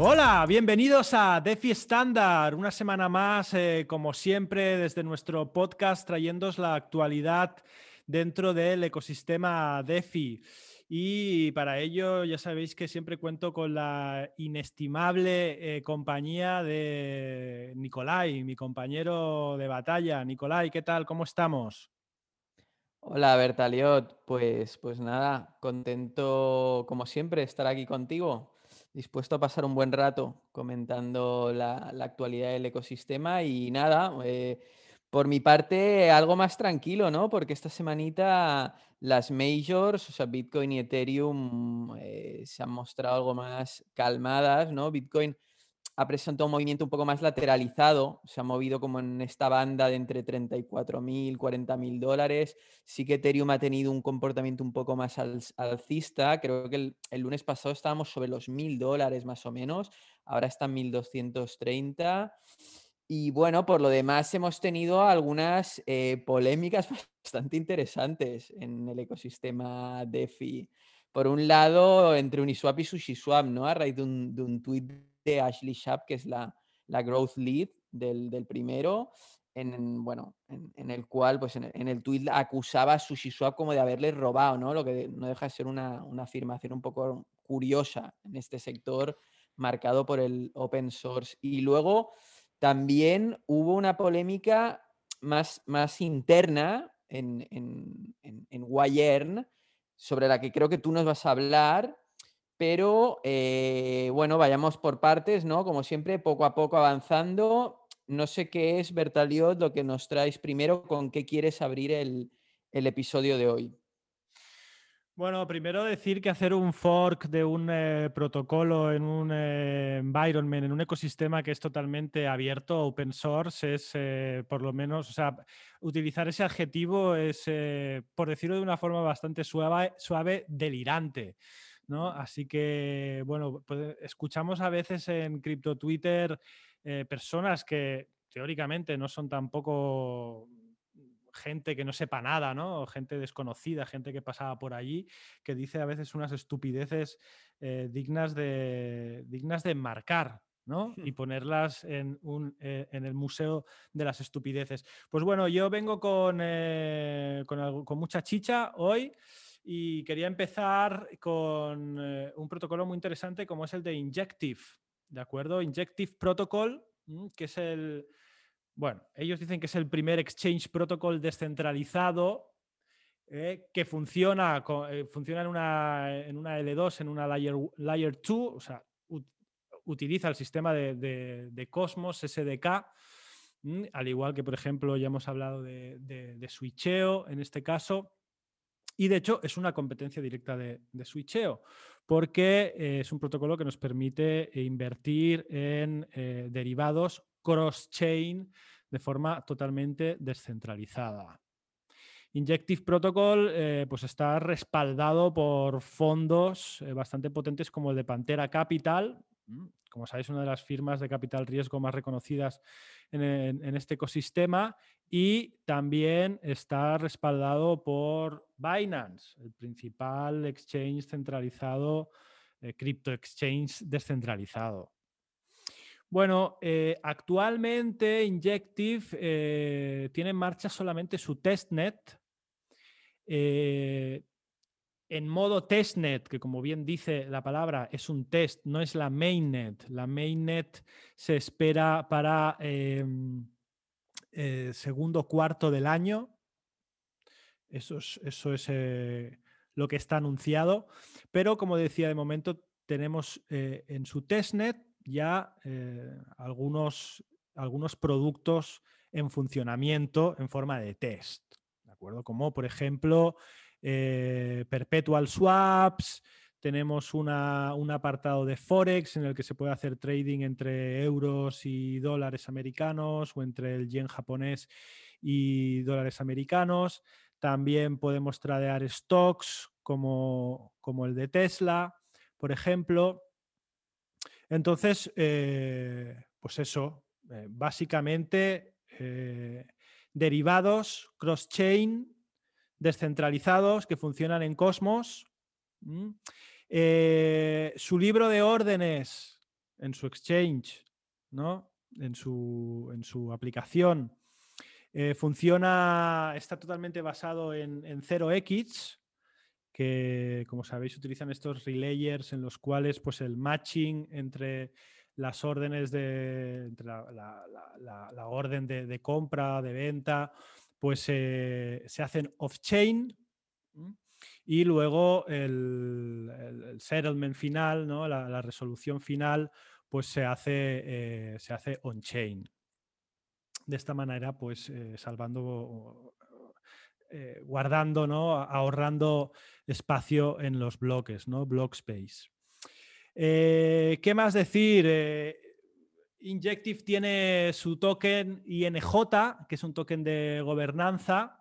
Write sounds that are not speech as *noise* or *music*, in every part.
Hola, bienvenidos a DeFi Standard, una semana más, eh, como siempre, desde nuestro podcast, trayéndoos la actualidad dentro del ecosistema DeFi. Y para ello ya sabéis que siempre cuento con la inestimable eh, compañía de Nicolai, mi compañero de batalla. Nicolai, ¿qué tal? ¿Cómo estamos? Hola Bertaliot, pues, pues nada, contento como siempre estar aquí contigo dispuesto a pasar un buen rato comentando la, actualidad del ecosistema y nada, eh, por mi parte algo más tranquilo, ¿no? Porque esta semanita las majors, o sea, Bitcoin y Ethereum eh, se han mostrado algo más calmadas, ¿no? Bitcoin ha presentado un movimiento un poco más lateralizado, se ha movido como en esta banda de entre 34.000, 40.000 dólares. Sí que Ethereum ha tenido un comportamiento un poco más alcista. Creo que el, lunes pasado estábamos sobre los 1.000 dólares más o menos, ahora está en 1.230. Y bueno, por lo demás hemos tenido algunas eh, polémicas *laughs* bastante interesantes en el ecosistema DeFi. Por un lado, entre Uniswap y SushiSwap, ¿no? A raíz de un, de un tweet Ashley Sharp, que es la, la growth lead del, del primero, en, bueno, en, el cual, pues en, el tweet acusaba a SushiSwap como de haberle robado, ¿no? Lo que no deja de ser una, una afirmación un poco curiosa en este sector marcado por el open source. Y luego también hubo una polémica más, más interna en, en, en, en sobre la que creo que tú nos vas a hablar, pero eh, bueno, vayamos por partes, ¿no? Como siempre, poco a poco avanzando. No sé qué es, Bertaliot, lo que nos traes primero, con qué quieres abrir el, episodio de hoy. Bueno, primero decir que hacer un fork de un eh, protocolo en un eh, environment, en un ecosistema que es totalmente abierto, open source, es por lo menos, o sea, utilizar ese adjetivo es, por decirlo de una forma bastante suave, suave delirante. Así que, bueno, pues escuchamos a veces en Crypto Twitter eh, personas que teóricamente no son tampoco gente que no sepa nada, ¿no? Gente desconocida, gente que pasaba por allí, que dice a veces unas estupideces eh, dignas, de, dignas de marcar, ¿no? Y hmm. ponerlas en, un, eh, en, el Museo de las Estupideces. Pues bueno, yo vengo con, con, con mucha chicha hoy. Y quería empezar con eh, un protocolo muy interesante como es el de Injective, ¿de acuerdo? Injective Protocol, mm, que es el, bueno, ellos dicen que es el primer Exchange Protocol descentralizado eh, que funciona, eh, funciona en, una, en una L2, en una Layer, layer 2, o sea, utiliza el sistema de, de, Cosmos SDK, mm, al igual que, por ejemplo, ya hemos hablado de, de switcheo en este caso. Y de hecho es una competencia directa de, switcheo, porque eh, es un protocolo que nos permite invertir en eh, derivados cross-chain de forma totalmente descentralizada. Injective Protocol eh, pues está respaldado por fondos bastante potentes como el de Pantera Capital, como sabéis, una de las firmas de capital riesgo más reconocidas en, este ecosistema y también está respaldado por Binance, el principal exchange centralizado, eh, crypto exchange descentralizado. Bueno, eh, actualmente Injective eh, tiene en marcha solamente su testnet en modo testnet, que como bien dice la palabra, es un test, no es la mainnet. La mainnet se espera para em, eh, segundo cuarto del año. Eso es, eso es eh, lo que está anunciado. Pero como decía, de momento tenemos eh, en su testnet ya algunos, algunos productos en funcionamiento en forma de test. ¿De acuerdo? Como por ejemplo perpetual swaps, tenemos un apartado de Forex en el que se puede hacer trading entre euros y dólares americanos o entre el yen japonés y dólares americanos. También podemos tradear stocks como, como el de Tesla, por ejemplo. Entonces, eh, pues eso, eh, básicamente derivados cross-chain descentralizados que funcionan en Cosmos. Eh, su libro de órdenes en su exchange, ¿no? En su, en su aplicación. Eh, funciona, está totalmente basado en, en 0x, que como sabéis utilizan estos relayers en los cuales pues el matching entre las órdenes de entre la, orden de, compra, de venta, pues se hacen off-chain y luego el, settlement final, ¿no? la, resolución final, pues se hace, eh, se hace on-chain. De esta manera, pues eh, salvando eh, guardando, ¿no? ahorrando espacio en los bloques, ¿no? block space. ¿Qué más decir? Injective tiene su token INJ, que es un token de gobernanza,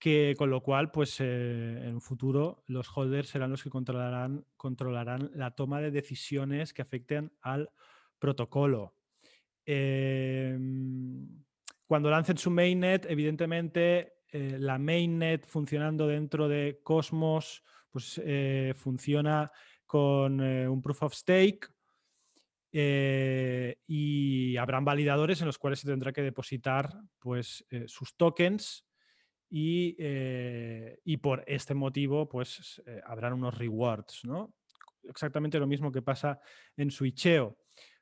que con lo cual, pues en un futuro los holders serán los que controlarán, controlarán la toma de decisiones que afecten al protocolo. Em, cuando lancen su mainnet, evidentemente eh, la mainnet funcionando dentro de Cosmos, pues eh, funciona con eh, un proof of stake y habrán validadores en los cuales se tendrá que depositar pues, sus tokens y, y, por este motivo pues habrán unos rewards, ¿no? Exactamente lo mismo que pasa en Switcheo.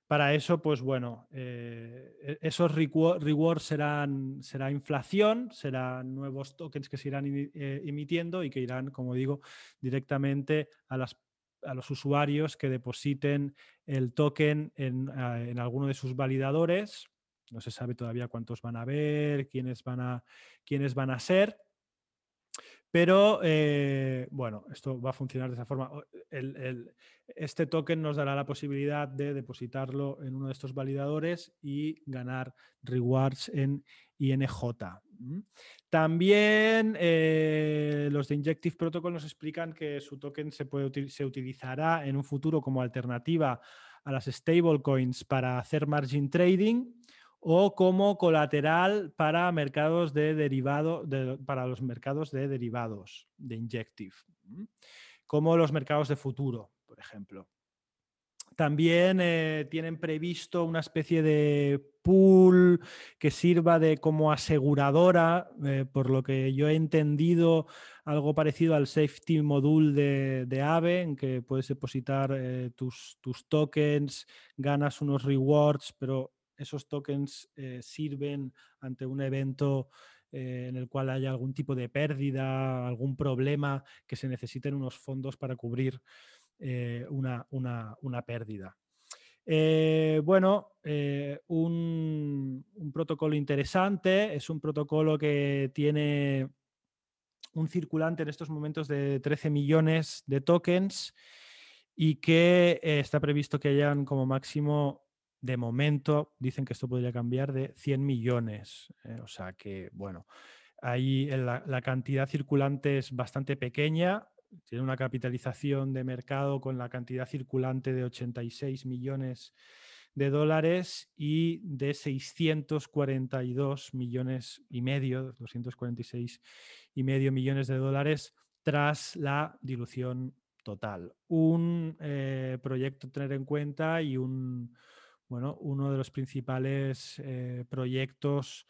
Para eso, pues bueno, eh, e-, esos rewards serán será inflación, serán nuevos tokens que se irán eh, emitiendo y que irán, como digo, directamente a, los usuarios que depositen el token en, ah, en, alguno de sus validadores. No se sabe todavía cuántos van a haber, quiénes van a, quiénes van a ser. Pero eh, bueno, esto va a funcionar de esa forma. este token nos dará la posibilidad de depositarlo en uno de estos validadores y ganar rewards en INJ. También eh, los de Injective Protocol nos explican que su token se, puede, se utilizará en un futuro como alternativa a las stablecoins para hacer margin trading o como colateral para mercados de derivado, para los mercados de derivados de Injective, como los mercados de futuro, por ejemplo. También eh, tienen previsto una especie de pool que sirva de como aseguradora, eh, por lo que yo he entendido algo parecido al safety module de, AVE, en que puedes depositar eh, tus, tus, tokens, ganas unos rewards, pero esos tokens eh, sirven ante un evento eh, en el cual haya algún tipo de pérdida, algún problema, que se necesiten unos fondos para cubrir eh, una, pérdida. bueno, un, un, protocolo interesante, es un protocolo que tiene un circulante en estos momentos de 13 millones de tokens y que está previsto que hayan como máximo de momento dicen que esto podría cambiar de 100 millones. Eh, o sea que, bueno, ahí la, cantidad circulante es bastante pequeña. Tiene una capitalización de mercado con la cantidad circulante de 86 millones de dólares y de 642 millones y medio, 246 y medio millones de dólares tras la dilución total. Un eh, proyecto a tener en cuenta y un, bueno, uno de los principales eh, proyectos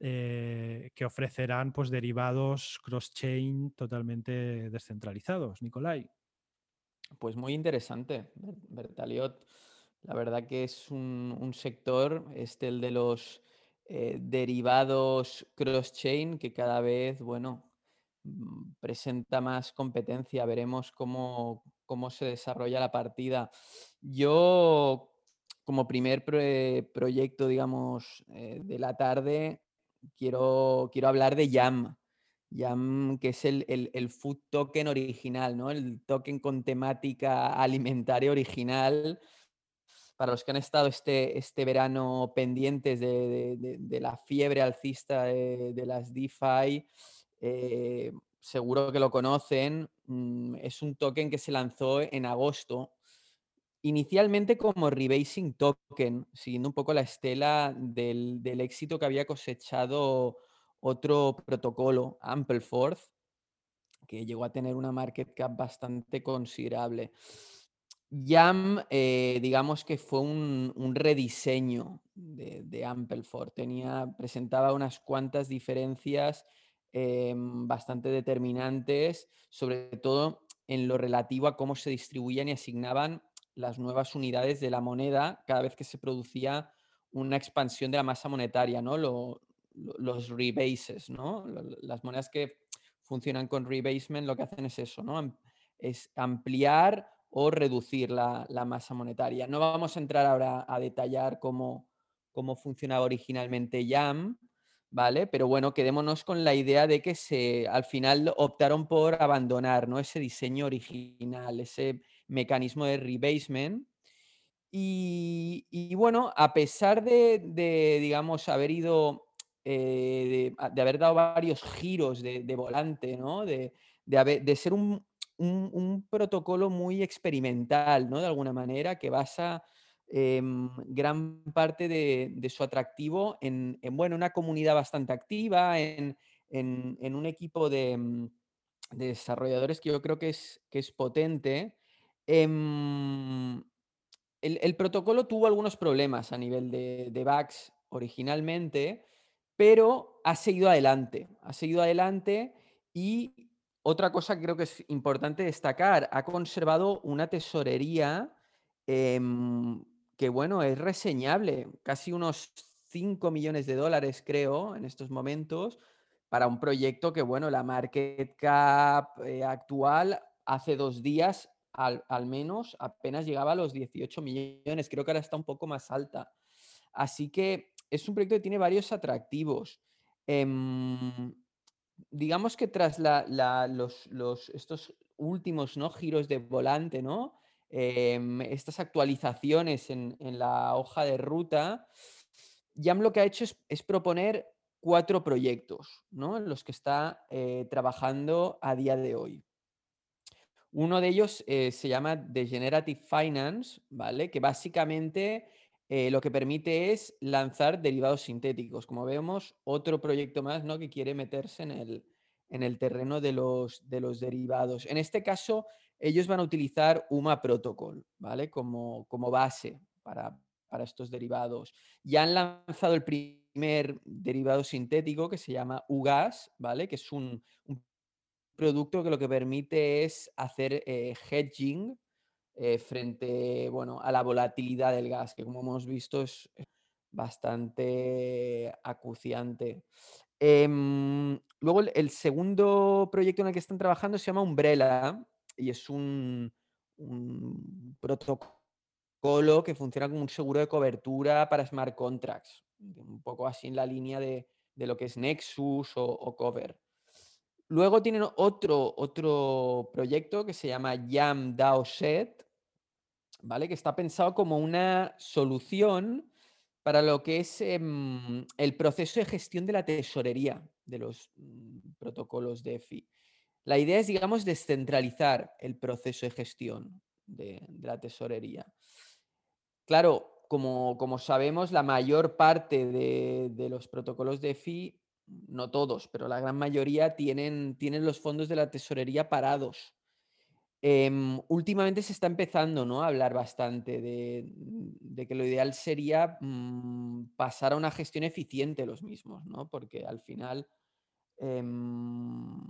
eh, que ofrecerán pues, derivados cross-chain totalmente descentralizados. Nicolai. Pues muy interesante, Bertaliot. La verdad que es un, sector, este el de los eh, derivados cross-chain, que cada vez, bueno, mm, presenta más competencia. Veremos cómo, cómo se desarrolla la partida. Yo como primer proyecto, digamos, eh, de la tarde, quiero, quiero hablar de YAM. YAM, que es el, el, food token original, ¿no? El token con temática alimentaria original. Para los que han estado este, este verano pendientes de, la fiebre alcista de, las DeFi, eh, seguro que lo conocen. Mm, es un token que se lanzó en agosto inicialmente como rebasing token, siguiendo un poco la estela del, éxito que había cosechado otro protocolo, Ampleforth, que llegó a tener una market cap bastante considerable. YAM, eh, digamos que fue un, rediseño de, de Ampelford. Tenía, presentaba unas cuantas diferencias em, bastante determinantes, sobre todo en lo relativo a cómo se distribuían y asignaban las nuevas unidades de la moneda cada vez que se producía una expansión de la masa monetaria, ¿no? los rebases, ¿no? Las monedas que funcionan con rebasement lo que hacen es eso, ¿no? Es ampliar o reducir la, masa monetaria. No vamos a entrar ahora a detallar cómo, cómo funcionaba originalmente YAM, ¿vale? Pero bueno, quedémonos con la idea de que se, al final optaron por abandonar ¿no? ese diseño original, ese mecanismo de rebasement. Y, bueno, a pesar de, digamos, haber ido, eh, de, haber dado varios giros de, volante, ¿no? De, de ser un, un, protocolo muy experimental, ¿no? De alguna manera, que basa em, gran parte de, su atractivo en, bueno, una comunidad bastante activa, en, un equipo mm, de, desarrolladores que yo creo que es, que es potente. Em, el, protocolo tuvo algunos problemas a nivel de, bugs originalmente, pero ha seguido adelante, ha seguido adelante y otra cosa que creo que es importante destacar, ha conservado una tesorería em, que, bueno, es reseñable, casi unos 5 millones de dólares, creo, en estos momentos, para un proyecto que, bueno, la market cap eh, actual hace dos días, al, menos, apenas llegaba a los 18 millones, creo que ahora está un poco más alta. Así que es un proyecto que tiene varios atractivos. Em, digamos que tras los, estos últimos ¿no? giros de volante, ¿no? Em, estas actualizaciones en, la hoja de ruta, YAM lo que ha hecho es, proponer cuatro proyectos ¿no? en los que está eh, trabajando a día de hoy. Uno de ellos eh, se llama Degenerative Finance, ¿vale? Que básicamente eh, lo que permite es lanzar derivados sintéticos. Como vemos, otro proyecto más ¿no? que quiere meterse en el, en el terreno de los, de los derivados. En este caso, ellos van a utilizar UMA Protocol ¿vale? como, como base para, estos derivados. Ya han lanzado el primer derivado sintético que se llama UGAS, ¿vale? que es un, producto que lo que permite es hacer eh, hedging eh, frente bueno, a la volatilidad del gas, que como hemos visto es bastante acuciante. Em, luego el, segundo proyecto en el que están trabajando se llama Umbrella y es un, protocolo que funciona como un seguro de cobertura para smart contracts, un poco así en la línea de, lo que es Nexus o, Cover. Luego tienen otro, otro proyecto que se llama Yam DAO Set, ¿vale? Que está pensado como una solución para lo que es em, el proceso de gestión de la tesorería de los mm, protocolos de EFI. La idea es, digamos, descentralizar el proceso de gestión de, la tesorería. Claro, como, como, sabemos, la mayor parte de, los protocolos de EFI, no todos, pero la gran mayoría tienen, tienen los fondos de la tesorería parados. Em, últimamente se está empezando ¿no? a hablar bastante de, que lo ideal sería mm, pasar a una gestión eficiente los mismos, ¿no? porque al final, em,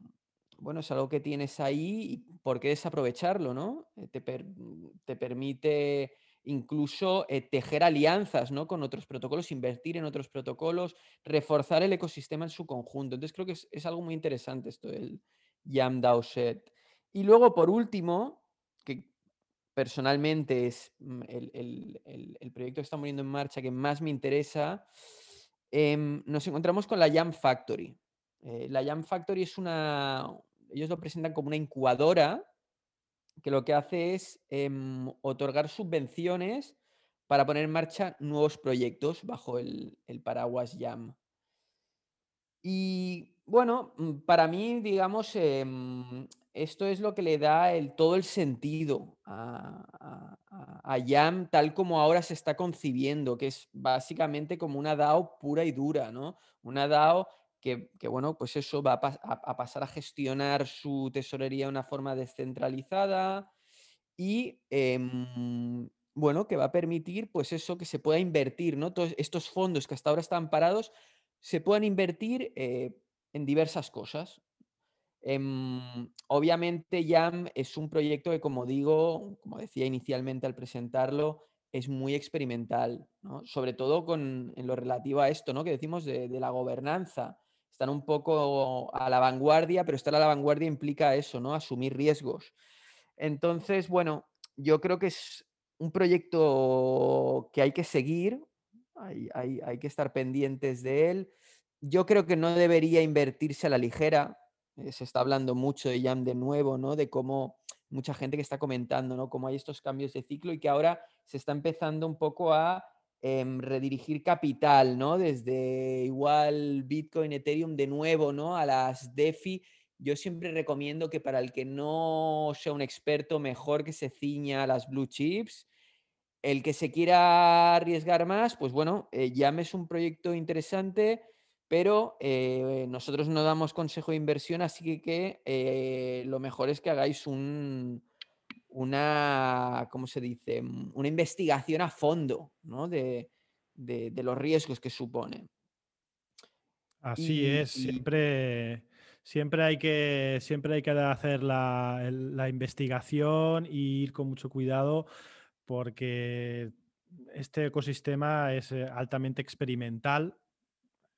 bueno, es algo que tienes ahí y por qué desaprovecharlo, ¿no? Eh, te, te, permite incluso eh, tejer alianzas ¿no? con otros protocolos, invertir en otros protocolos, reforzar el ecosistema en su conjunto. Entonces creo que es, es algo muy interesante esto del YAMDAO set. Y luego, por último, que personalmente es mm, el, proyecto que está poniendo en marcha que más me interesa, em, nos encontramos con la Jam Factory. Eh, la Jam Factory es una, ellos lo presentan como una incubadora que lo que hace es em, otorgar subvenciones para poner en marcha nuevos proyectos bajo el, el paraguas Jam. Y bueno, mm, para mí, digamos, em, esto es lo que le da el, todo el sentido a, a, YAM tal como ahora se está concibiendo, que es básicamente como una DAO pura y dura, ¿no? Una DAO que, bueno, pues eso va a, pasar a gestionar su tesorería de una forma descentralizada y em, bueno, que va a permitir pues eso, que se pueda invertir, ¿no? Todos estos fondos que hasta ahora están parados se puedan invertir eh, en diversas cosas. Em, obviamente YAM es un proyecto que, como digo, como decía inicialmente al presentarlo, es muy experimental, ¿no? Sobre todo con, en lo relativo a esto, ¿no? Que decimos de, de la gobernanza. Están un poco a la vanguardia, pero estar a la vanguardia implica eso, ¿no? Asumir riesgos. Entonces, bueno, yo creo que es un proyecto que hay que seguir, hay, hay- hay que estar pendientes de él. Yo creo que no debería invertirse a la ligera. eh, se está hablando mucho de Jam de nuevo, ¿no? De cómo mucha gente que está comentando, ¿no? Cómo hay estos cambios de ciclo y que ahora se está empezando un poco a em, redirigir capital, ¿no? Desde igual Bitcoin, Ethereum de nuevo, ¿no? A las DeFi yo siempre recomiendo que para el que no sea un experto, mejor que se ciña a las blue chips. El que se quiera arriesgar más, pues bueno, eh, es un proyecto interesante, pero eh, nosotros no damos consejo de inversión, así que, que, eh, lo mejor es que hagáis un, una, ¿cómo se dice? Mm, Una investigación a fondo, ¿no? De, de- de los riesgos que supone. Así Y, es, y siempre, siempre hay que, siempre hay que hacer la, la investigación y ir con mucho cuidado porque este ecosistema es eh, altamente experimental,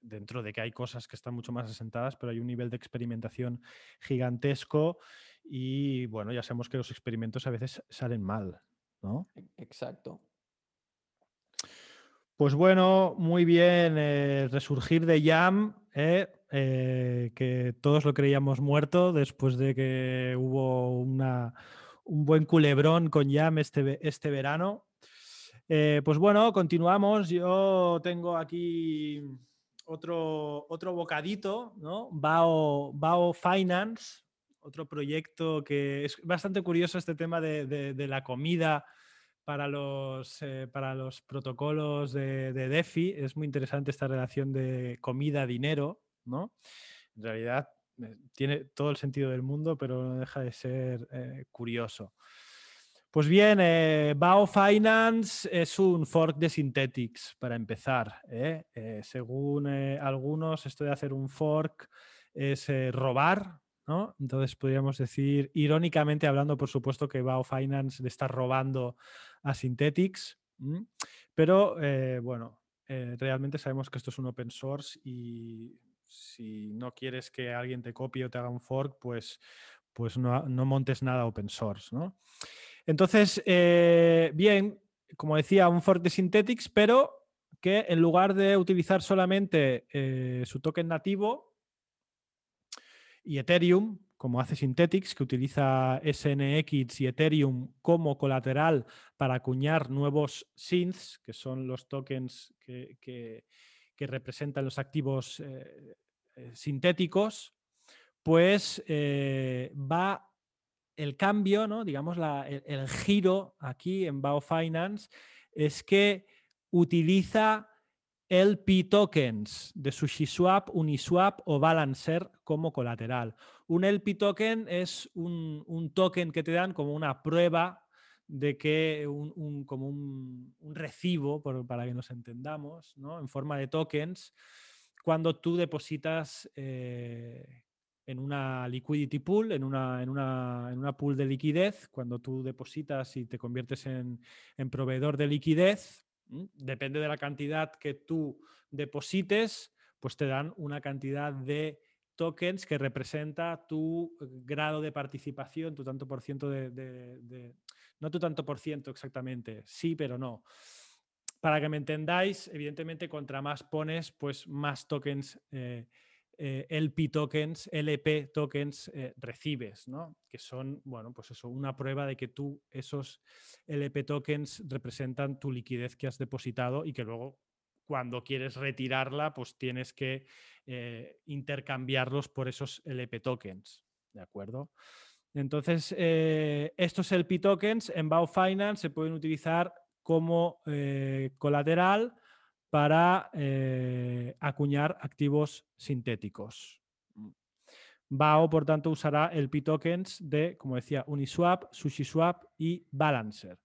dentro de que hay cosas que están mucho más asentadas, pero hay un nivel de experimentación gigantesco y bueno, ya sabemos que los experimentos a veces salen mal, ¿no? e- exacto. Pues bueno, muy bien, eh, resurgir de Jam, eh, eh, que todos lo creíamos muerto después de que hubo una, un buen culebrón con Jam este, este verano. Pues bueno, continuamos. Yo tengo aquí otro, otro bocadito, ¿no? Bao, Bao Finance, otro proyecto que es bastante curioso este tema de, la comida para los, eh, para los protocolos de, de DeFi. Es muy interesante esta relación de comida-dinero, ¿no? En realidad eh, tiene todo el sentido del mundo, pero no deja de ser eh, curioso. Pues bien, Bao Finance es un fork de Synthetix, para empezar. según algunos, esto de hacer un fork es robar, ¿no? Entonces podríamos decir, irónicamente hablando, por supuesto, que Bao Finance le está robando a Synthetix, ¿m? pero eh, bueno, eh, realmente sabemos que esto es un open source y si no quieres que alguien te copie o te haga un fork, pues, pues no, montes nada open source, ¿no? Entonces, eh, bien, como decía, un fork de Synthetix, pero que en lugar de utilizar solamente su token nativo y Ethereum, como hace Synthetix, que utiliza SNX y Ethereum como colateral para acuñar nuevos synths, que son los tokens que, representan los activos eh, eh, sintéticos, pues eh, va el cambio, ¿no? digamos, el, el giro aquí en Bao Finance es que utiliza LP tokens de SushiSwap, Uniswap o Balancer como colateral. Un LP token es un, token que te dan como una prueba de que un, como un, recibo, para que nos entendamos, ¿no? en forma de tokens, cuando tú depositas eh, en una liquidity pool, en una, en, una, en una pool de liquidez, cuando tú depositas y te conviertes en, proveedor de liquidez. Depende de la cantidad que tú deposites, pues te dan una cantidad de tokens que representa tu grado de participación, tu tanto por ciento de, de- de- no tu tanto por ciento exactamente, sí, pero no. Para que me entendáis, evidentemente, contra más pones, pues más tokens, eh, eh, LP tokens, LP tokens eh, recibes, ¿no? Que son, bueno, pues eso, una prueba de que tú, esos LP tokens representan tu liquidez que has depositado y que luego, cuando quieres retirarla, pues tienes que eh, intercambiarlos por esos LP tokens, ¿de acuerdo? Entonces, estos LP tokens en Bao Finance se pueden utilizar como colateral para eh, acuñar activos sintéticos. BAO, por tanto, usará el P-tokens de, como decía, Uniswap, SushiSwap y Balancer.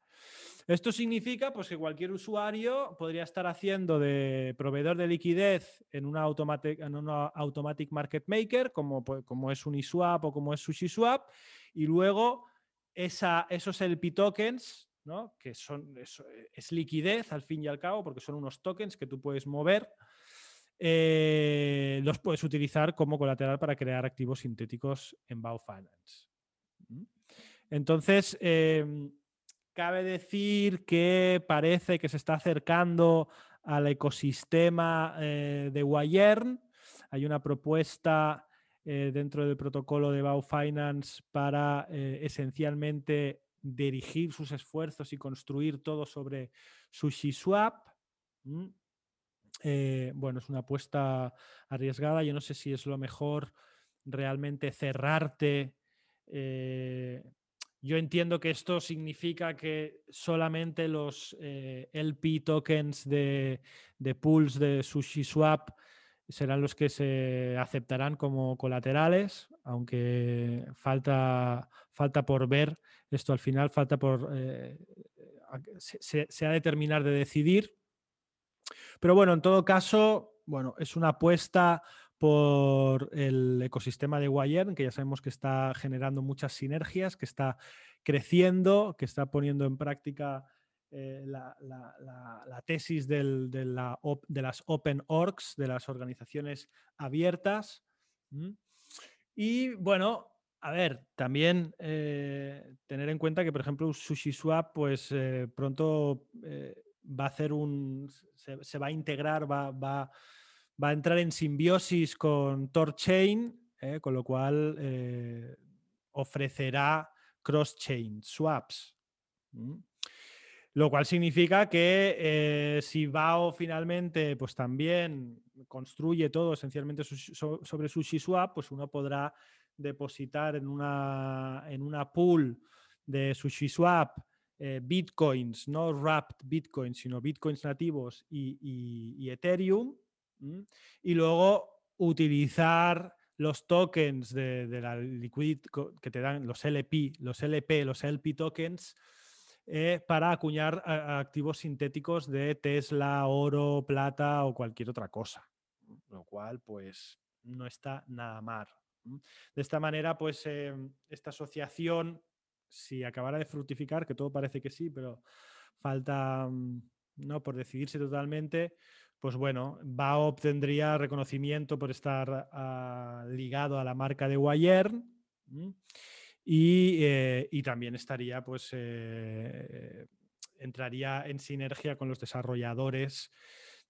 Esto significa pues, que cualquier usuario podría estar haciendo de proveedor de liquidez en una automatic, en una automatic market maker, como, como es Uniswap o como es SushiSwap, y luego esa, esos LP tokens, ¿no? que son, es, liquidez al fin y al cabo, porque son unos tokens que tú puedes mover, eh, los puedes utilizar como colateral para crear activos sintéticos en Bao Finance. Entonces, em, Cabe decir que parece que se está acercando al ecosistema eh, de Wayern. Hay una propuesta eh, dentro del protocolo de Bao Finance para eh, esencialmente dirigir sus esfuerzos y construir todo sobre SushiSwap. bueno, es una apuesta arriesgada. Yo no sé si es lo mejor realmente cerrarte yo entiendo que esto significa que solamente los eh, LP tokens de, pools de SushiSwap serán los que se aceptarán como colaterales, aunque falta, falta por ver. Esto al final falta por. Eh, se, ha de terminar de decidir. Pero bueno, en todo caso, bueno, es una apuesta por el ecosistema de Wayern, que ya sabemos que está generando muchas sinergias, que está creciendo, que está poniendo en práctica eh, la, tesis de, las Open Orgs, de las organizaciones abiertas. Y bueno, a ver, también eh, tener en cuenta que, por ejemplo, SushiSwap, pues eh, pronto va a hacer un. Se, va a integrar, va, va va a entrar en simbiosis con TorChain, con lo cual ofrecerá cross-chain swaps. Lo cual significa que eh, si BAO finalmente pues también construye todo esencialmente sobre SushiSwap, pues uno podrá depositar en una, en una pool de SushiSwap bitcoins, no wrapped bitcoins, sino bitcoins nativos y Ethereum y luego utilizar los tokens de, la liquidity que te dan los LP, los LP, los LP tokens eh, para acuñar activos sintéticos de Tesla, oro, plata o cualquier otra cosa. Lo cual, pues, no está nada mal. De esta manera, pues, em, esta asociación, si acabara de fructificar, que todo parece que sí, pero falta, mm, ¿no? Por decidirse totalmente, pues bueno, BAO obtendría reconocimiento por estar ah, ligado a la marca de Wayern eh, y, también estaría, pues, eh, entraría en sinergia con los desarrolladores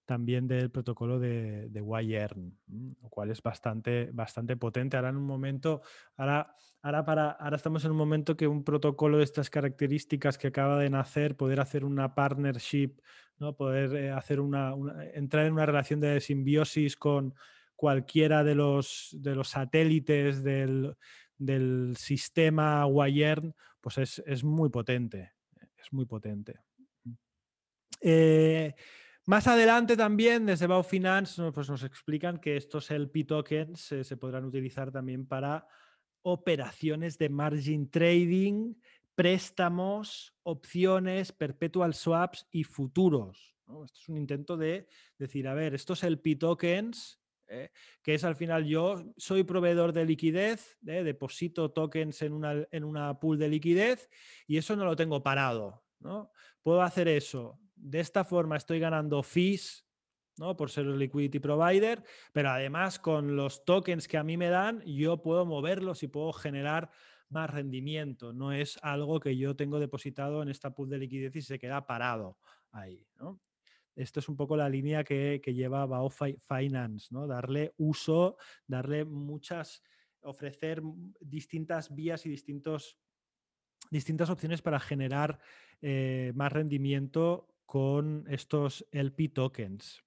también del protocolo de, de Wayern, lo cual es bastante, bastante potente. Ahora en un momento, ahora, ahora, para, ahora estamos en un momento que un protocolo de estas características que acaba de nacer, poder hacer una partnership Poder eh, hacer una, entrar en una relación de simbiosis con cualquiera de los, de los satélites del, sistema Wayern, pues es, muy potente. Es muy potente. Eh, más adelante también, desde Bao Finance, pues nos explican que estos LP tokens eh, se podrán utilizar también para operaciones de margin trading préstamos, opciones, perpetual swaps y futuros. Esto es un intento de decir, a ver, estos LP tokens, eh, que es al final yo soy proveedor de liquidez, eh, deposito tokens en una, en una pool de liquidez y eso no lo tengo parado. ¿no? Puedo hacer eso. De esta forma estoy ganando fees ¿no? por ser el liquidity provider, pero además con los tokens que a mí me dan, yo puedo moverlos y puedo generar más rendimiento. No es algo que yo tengo depositado en esta pool de liquidez y se queda parado ahí. Esto es un poco la línea que, lleva Bao Finance, ¿no? Darle uso, darle muchas, ofrecer distintas vías y distintos, distintas opciones para generar eh, más rendimiento con estos LP tokens.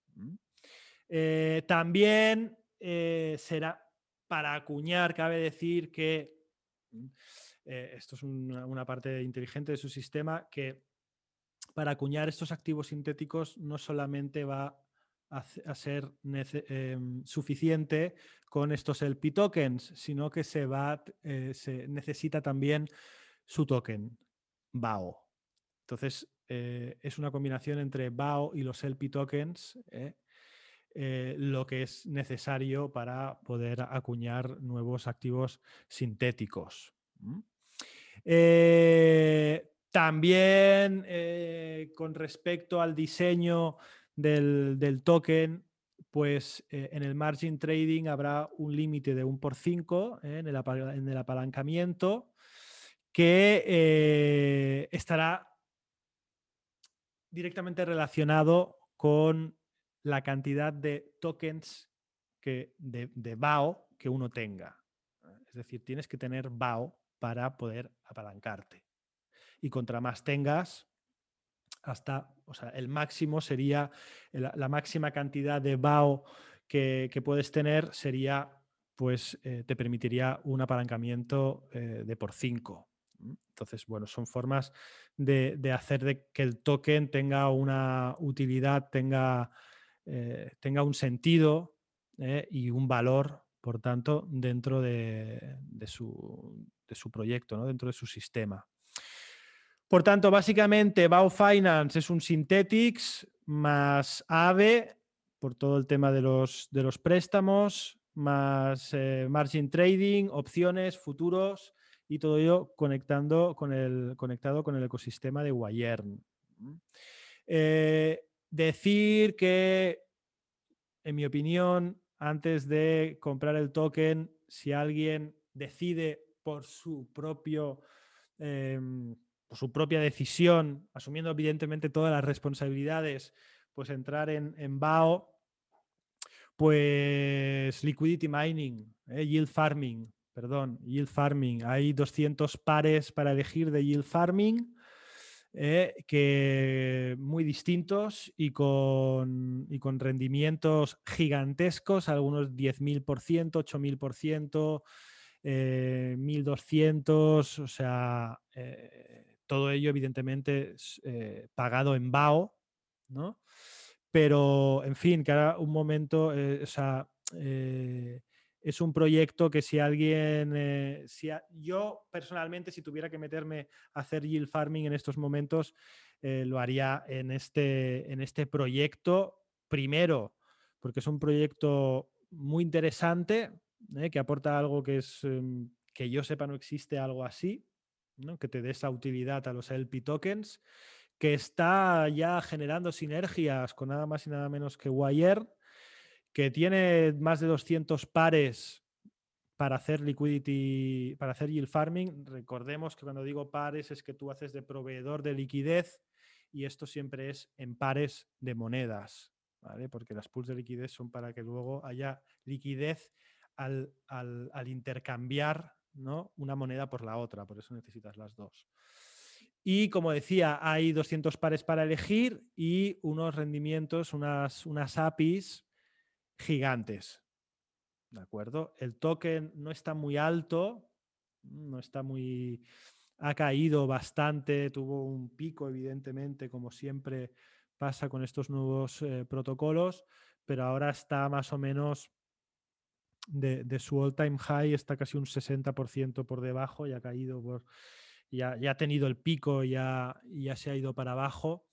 Eh, también eh, será para acuñar, cabe decir que esto es una, parte inteligente de su sistema que para acuñar estos activos sintéticos no solamente va a, ser em, suficiente con estos LP tokens, sino que se, va, eh, se necesita también su token, BAO. Entonces, eh, es una combinación entre BAO y los LP tokens eh, lo que es necesario para poder acuñar nuevos activos sintéticos. También con respecto al diseño del, token, pues eh, en el margin trading habrá un límite de un por 5 eh, en, el apalancamiento que eh, estará directamente relacionado con la cantidad de tokens que, de BAO que uno tenga. Es decir, tienes que tener BAO para poder apalancarte. Y contra más tengas, hasta, o sea, el máximo sería, la, máxima cantidad de BAO que, puedes tener sería, pues eh, te permitiría un apalancamiento eh, de por 5. Entonces, bueno, son formas de, hacer de que el token tenga una utilidad, tenga, eh, tenga un sentido y un valor, por tanto, dentro de, su, de su proyecto, ¿no? dentro de su sistema. Por tanto, básicamente, Bao Finance es un Synthetics más AVE, por todo el tema de los, de los préstamos, más eh, margin trading, opciones, futuros y todo ello conectando con el, conectado con el ecosistema de Wayern. Eh, decir que, en mi opinión, antes de comprar el token, si alguien decide por su propio em, por su propia decisión, asumiendo evidentemente todas las responsabilidades, pues entrar en, en BAO, pues liquidity mining, eh, yield farming, perdón, yield farming. Hay 200 pares para elegir de yield farming. Eh, que muy distintos y con, y con rendimientos gigantescos, algunos 10.000%, 8.000%, eh, 1.200, o sea, eh, todo ello, evidentemente, eh, pagado en BAO, ¿no? Pero, en fin, que ahora un momento, eh, o sea, eh, es un proyecto que si alguien, si yo personalmente, si tuviera que meterme a hacer yield farming en estos momentos, lo haría en este, en este proyecto. Primero, porque es un proyecto muy interesante, que aporta algo que es, em, que yo sepa no existe algo así, que te dé esa utilidad a los LP tokens, que está ya generando sinergias con nada más y nada menos que Wire, que tiene más de 200 pares para hacer liquidity, para hacer yield farming. Recordemos que cuando digo pares es que tú haces de proveedor de liquidez y esto siempre es en pares de monedas, ¿vale? Porque las pools de liquidez son para que luego haya liquidez al, al intercambiar ¿no? una moneda por la otra, por eso necesitas las dos. Y como decía, hay 200 pares para elegir y unos rendimientos, unas, unas APIs gigantes. ¿De acuerdo? El token no está muy alto, no está muy... Ha caído bastante, tuvo un pico, evidentemente, como siempre pasa con estos nuevos eh, protocolos, pero ahora está más o menos de, su all-time high está casi un 60% por debajo y ha caído por, ya, ya ha tenido el pico ya, ya se ha ido para abajo.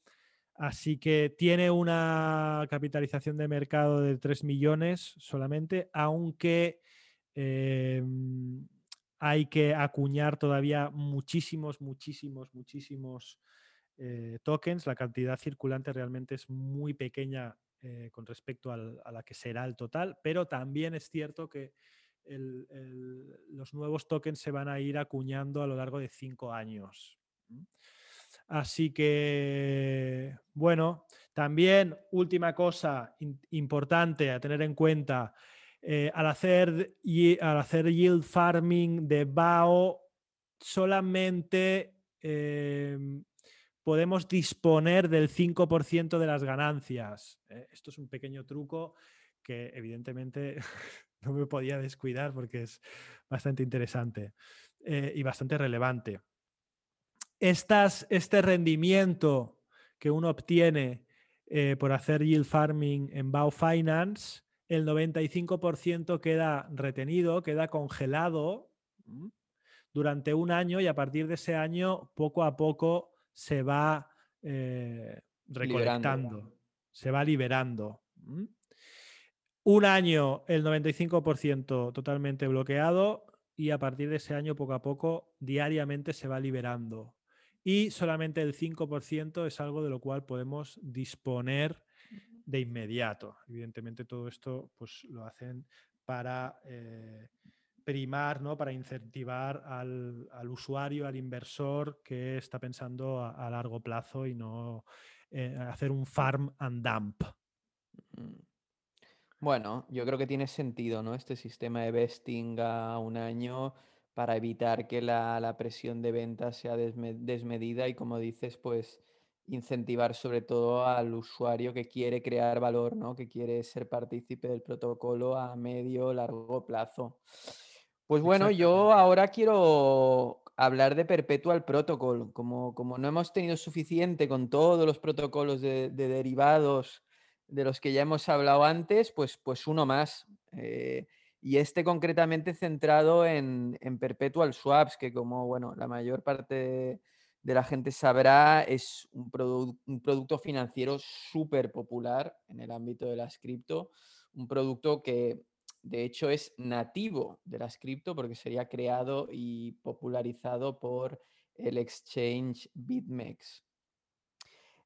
Así que tiene una capitalización de mercado de 3 millones solamente, aunque em, hay que acuñar todavía muchísimos, muchísimos, muchísimos eh, tokens. La cantidad circulante realmente es muy pequeña eh, con respecto a la que será el total, pero también es cierto que los nuevos tokens se van a ir acuñando a lo largo de cinco años. Así que, bueno, también última cosa importante a tener en cuenta, eh, al, hacer, al hacer yield farming de BAO, solamente em, podemos disponer del 5% de las ganancias. ¿eh? Esto es un pequeño truco que evidentemente *laughs* no me podía descuidar porque es bastante interesante eh, y bastante relevante. este rendimiento que uno obtiene eh, por hacer yield farming en Bao Finance, el 95% queda retenido, queda congelado durante un año y a partir de ese año poco a poco se va eh, recolectando, se va liberando. Un año el 95% totalmente bloqueado y a partir de ese año poco a poco diariamente se va liberando. Y solamente el 5% es algo de lo cual podemos disponer de inmediato. Evidentemente todo esto pues, lo hacen para eh, primar, ¿no? para incentivar al, usuario, al inversor que está pensando a, largo plazo y no eh, hacer un farm and dump. Mm. Bueno, yo creo que tiene sentido, ¿no? Este sistema de vesting a un año para evitar que la, presión de ventas sea desmedida y como dices, pues incentivar sobre todo al usuario que quiere crear valor, ¿no? Que quiere ser partícipe del protocolo a medio, largo plazo. Pues bueno, yo ahora quiero hablar de Perpetual Protocol. Como, como no hemos tenido suficiente con todos los protocolos de derivados de los que ya hemos hablado antes, pues, pues uno más. Eh, y este concretamente centrado en, Perpetual Swaps, que como bueno, la mayor parte de, la gente sabrá, es un, un producto financiero súper popular en el ámbito de las cripto. Un producto que de hecho es nativo de las cripto porque sería creado y popularizado por el exchange BitMEX.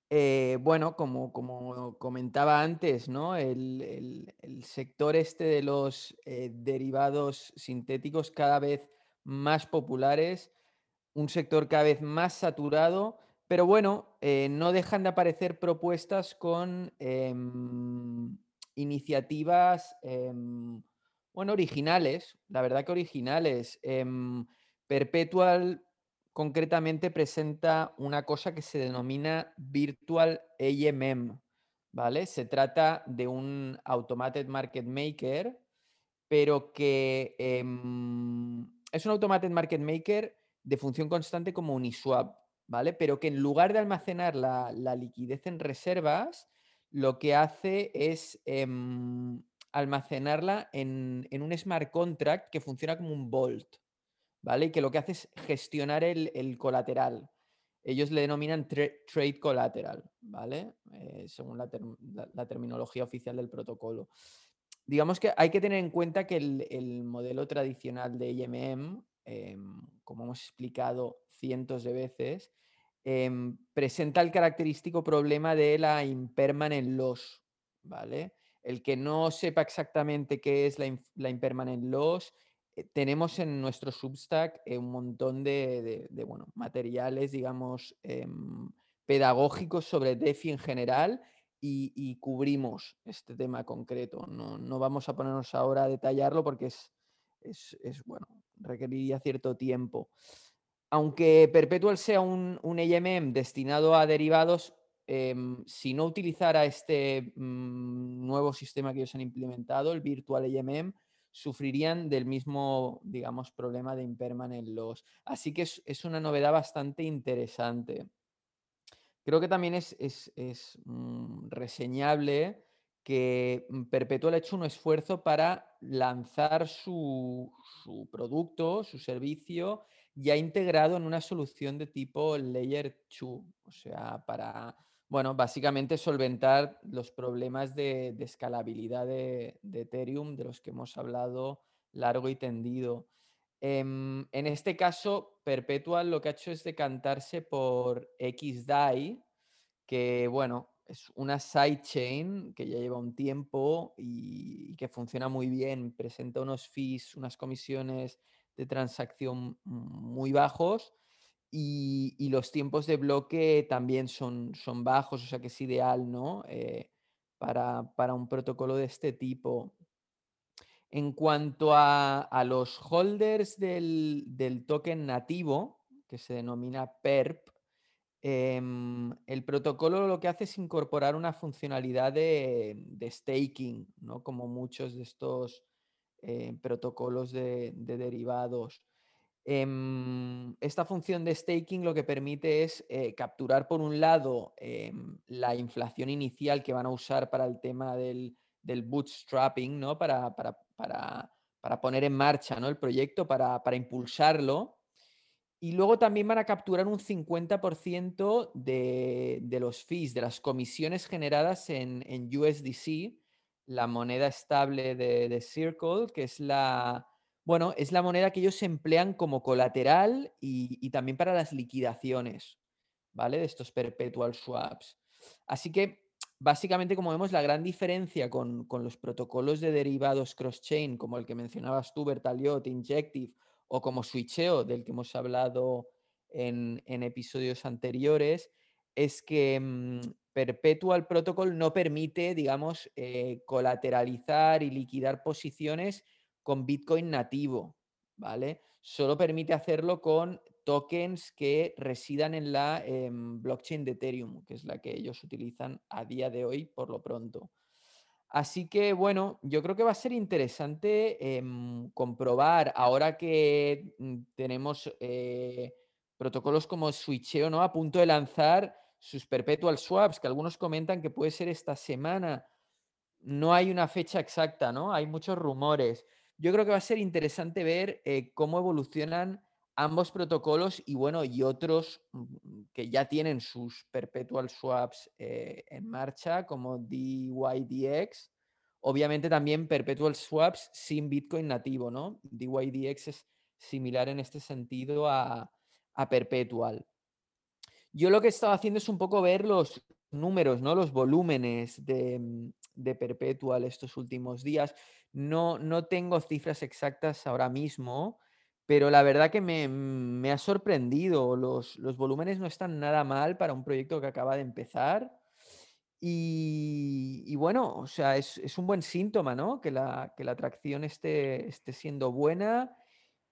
Eh, bueno, como, como, comentaba antes, ¿no? El, sector este de los eh, derivados sintéticos cada vez más populares, un sector cada vez más saturado, pero bueno, eh, no dejan de aparecer propuestas con em, iniciativas, em, bueno, originales, la verdad que originales. Em, Perpetual concretamente presenta una cosa que se denomina Virtual AMM, ¿vale? Se trata de un Automated Market Maker, pero que em, es un Automated Market Maker de función constante como Uniswap, ¿vale? Pero que en lugar de almacenar la, liquidez en reservas, lo que hace es em, almacenarla en, un smart contract que funciona como un Vault, ¿vale? Y que lo que hace es gestionar el, colateral. Ellos le denominan trade collateral, ¿vale? Eh, según la, terminología oficial del protocolo. Digamos que hay que tener en cuenta que el, modelo tradicional de IMM, em, como hemos explicado cientos de veces, em, presenta el característico problema de la impermanent loss, ¿vale? El que no sepa exactamente qué es la, la impermanent loss eh, tenemos en nuestro Substack eh, un montón de, bueno, materiales, digamos, em, pedagógicos sobre DeFi en general y, cubrimos este tema concreto. No, vamos a ponernos ahora a detallarlo porque es, bueno, requeriría cierto tiempo. Aunque Perpetual sea un, un AMM destinado a derivados, em, si no utilizara este mm, nuevo sistema que ellos han implementado, el Virtual AMM, sufrirían del mismo, digamos, problema de impermanent loss. Así que es, una novedad bastante interesante. Creo que también es, mm, reseñable que mm, Perpetual ha hecho un esfuerzo para lanzar su, su, producto, su servicio, ya integrado en una solución de tipo Layer 2, o sea, para bueno, básicamente solventar los problemas de, escalabilidad de, Ethereum de los que hemos hablado largo y tendido. Em, en este caso, Perpetual lo que ha hecho es decantarse por XDAI, que bueno, es una sidechain que ya lleva un tiempo y, y que funciona muy bien, presenta unos fees, unas comisiones de transacción muy bajos y, los tiempos de bloque también son, son bajos, o sea que es ideal, ¿no? Eh, para, un protocolo de este tipo. En cuanto a, los holders del, token nativo, que se denomina PERP, em, el protocolo lo que hace es incorporar una funcionalidad de, staking, ¿no? Como muchos de estos eh, protocolos de, de derivados. Em, esta función de staking lo que permite es eh, capturar por un lado em, la inflación inicial que van a usar para el tema del, bootstrapping, ¿no? Para, para, poner en marcha ¿no? el proyecto, para, impulsarlo. Y luego también van a capturar un 50% de, de, los fees, de las comisiones generadas en, USDC, la moneda estable de, Circle, que es la, bueno, es la moneda que ellos emplean como colateral y, también para las liquidaciones, ¿vale? De estos perpetual swaps. Así que, básicamente, como vemos, la gran diferencia con, los protocolos de derivados cross-chain, como el que mencionabas tú, Bertaliot, Injective, o como Switcheo, del que hemos hablado en, episodios anteriores, es que mm, Perpetual Protocol no permite, digamos, eh, colateralizar y liquidar posiciones con Bitcoin nativo, ¿vale? Solo permite hacerlo con tokens que residan en la em, blockchain de Ethereum, que es la que ellos utilizan a día de hoy por lo pronto. Así que bueno, yo creo que va a ser interesante em, comprobar ahora que mm, tenemos eh, protocolos como Switcheo ¿no? a punto de lanzar sus perpetual swaps, que algunos comentan que puede ser esta semana. No hay una fecha exacta, ¿no? Hay muchos rumores yo creo que va a ser interesante ver eh, cómo evolucionan ambos protocolos y bueno, y otros mm, que ya tienen sus perpetual swaps eh, en marcha, como DYDX. Obviamente también perpetual swaps sin Bitcoin nativo, ¿no? DYDX es similar en este sentido a, a perpetual. Yo lo que he estado haciendo es un poco ver los números, ¿no? Los volúmenes de, mm, de Perpetual estos últimos días. No, no tengo cifras exactas ahora mismo, pero la verdad que me, ha sorprendido. Los, volúmenes no están nada mal para un proyecto que acaba de empezar. Y, bueno, o sea, es, un buen síntoma, ¿no? Que la, que la atracción esté, esté siendo buena.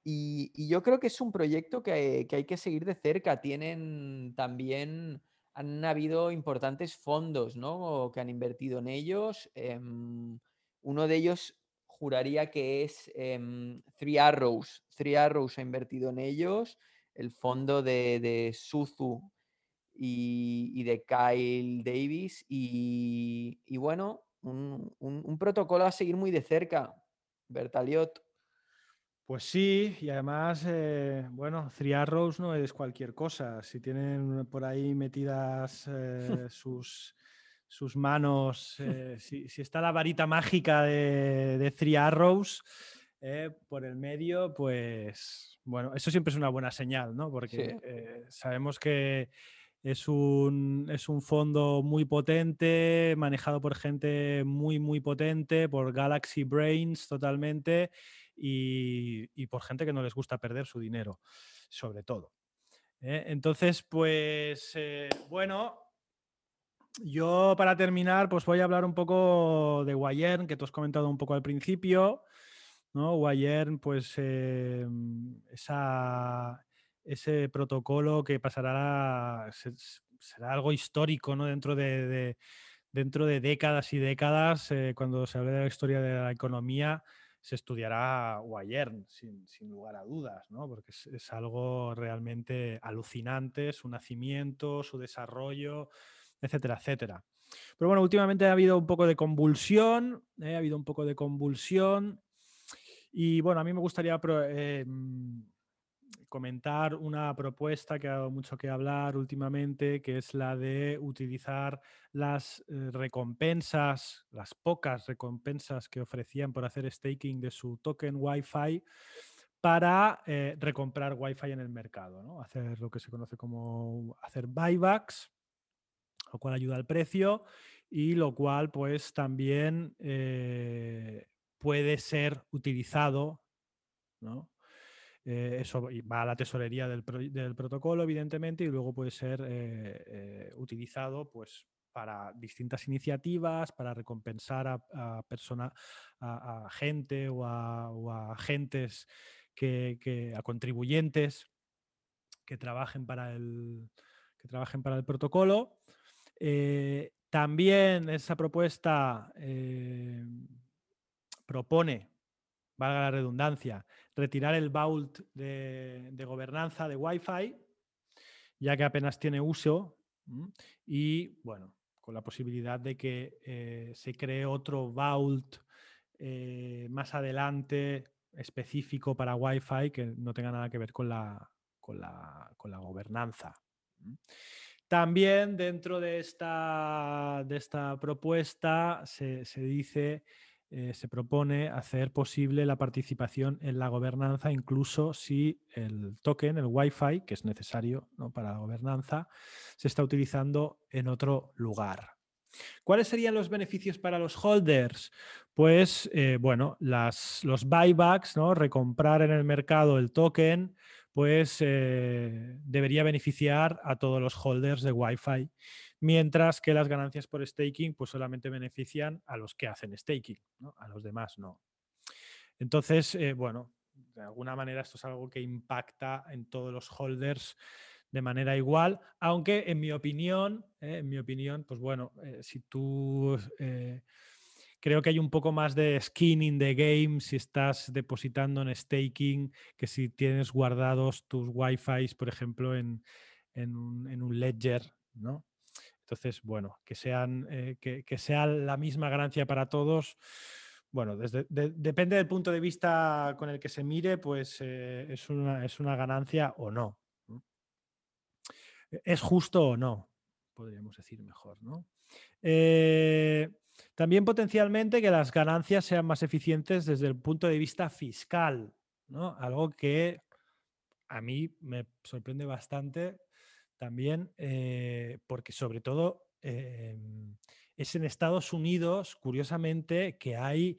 Y, yo creo que es un proyecto que, hay que seguir de cerca. Tienen también han habido importantes fondos ¿no? que han invertido en ellos. Em, uno de ellos juraría que es em, Three Arrows. Three Arrows ha invertido en ellos. El fondo de, Suzu y, de Kyle Davis. Y, bueno, un, protocolo a seguir muy de cerca. Bertaliot. Pues sí, y además, eh, bueno, Three Arrows no es cualquier cosa. Si tienen por ahí metidas eh, *laughs* sus, sus manos, eh, si, está la varita mágica de, de Three Arrows por el medio, pues bueno, eso siempre es una buena señal, ¿no? Porque sabemos que es un, es un fondo muy potente, manejado por gente muy, muy potente, por Galaxy Brains totalmente y, por gente que no les gusta perder su dinero, sobre todo. ¿eh? Entonces, pues eh, bueno, yo para terminar, pues voy a hablar un poco de Wayern, que tú has comentado un poco al principio. ¿no? Pues eh, ese protocolo que pasará, será algo histórico ¿no? dentro de, dentro de décadas y décadas, cuando se hable de la historia de la economía, se estudiará Wayern, sin, sin, lugar a dudas, ¿no? porque es, algo realmente alucinante, su nacimiento, su desarrollo, etcétera, etcétera. Pero bueno, últimamente ha habido un poco de convulsión, ¿eh? ha habido un poco de convulsión y bueno, a mí me gustaría eh, comentar una propuesta que ha dado mucho que hablar últimamente, que es la de utilizar las eh, recompensas, las pocas recompensas que ofrecían por hacer staking de su token Wi-Fi para eh, recomprar Wi-Fi en el mercado, ¿no? hacer lo que se conoce como hacer buybacks, lo cual ayuda al precio y lo cual pues también eh, puede ser utilizado ¿no? Eh, eso va a la tesorería del, protocolo, evidentemente, y luego puede ser eh, eh, utilizado pues, para distintas iniciativas, para recompensar a, a, a, gente o a, agentes que, a contribuyentes que trabajen para el, que trabajen para el protocolo. también esa propuesta propone valga la redundancia, retirar el vault de, gobernanza de Wi-Fi, ya que apenas tiene uso, y bueno, con la posibilidad de que eh, se cree otro vault eh, más adelante específico para Wi-Fi que no tenga nada que ver con la, con la, gobernanza. También dentro de esta, de esta propuesta se, se dice eh, se propone hacer posible la participación en la gobernanza, incluso si el token, el Wi-Fi, que es necesario para la gobernanza, se está utilizando en otro lugar. ¿Cuáles serían los beneficios para los holders? Pues, eh, bueno, las, los buybacks, ¿no? recomprar en el mercado el token, pues eh, debería beneficiar a todos los holders de Wi-Fi mientras que las ganancias por staking pues solamente benefician a los que hacen staking, a los demás no. Entonces, eh, bueno, de alguna manera esto es algo que impacta en todos los holders de manera igual, aunque en mi opinión, eh, en mi opinión, pues bueno, eh, si tú creo que hay un poco más de skin in the game si estás depositando en staking que si tienes guardados tus wifi, por ejemplo, en, en, un, en un ledger, ¿no? Entonces, bueno, que, sean, eh, que, sea la misma ganancia para todos. Bueno, desde, depende del punto de vista con el que se mire, pues eh, es, una, es una ganancia o no. ¿Es justo o no? Podríamos decir mejor, ¿no? Eh, también potencialmente que las ganancias sean más eficientes desde el punto de vista fiscal, ¿no? Algo que a mí me sorprende bastante también, eh, porque sobre todo em, es en Estados Unidos, curiosamente, que hay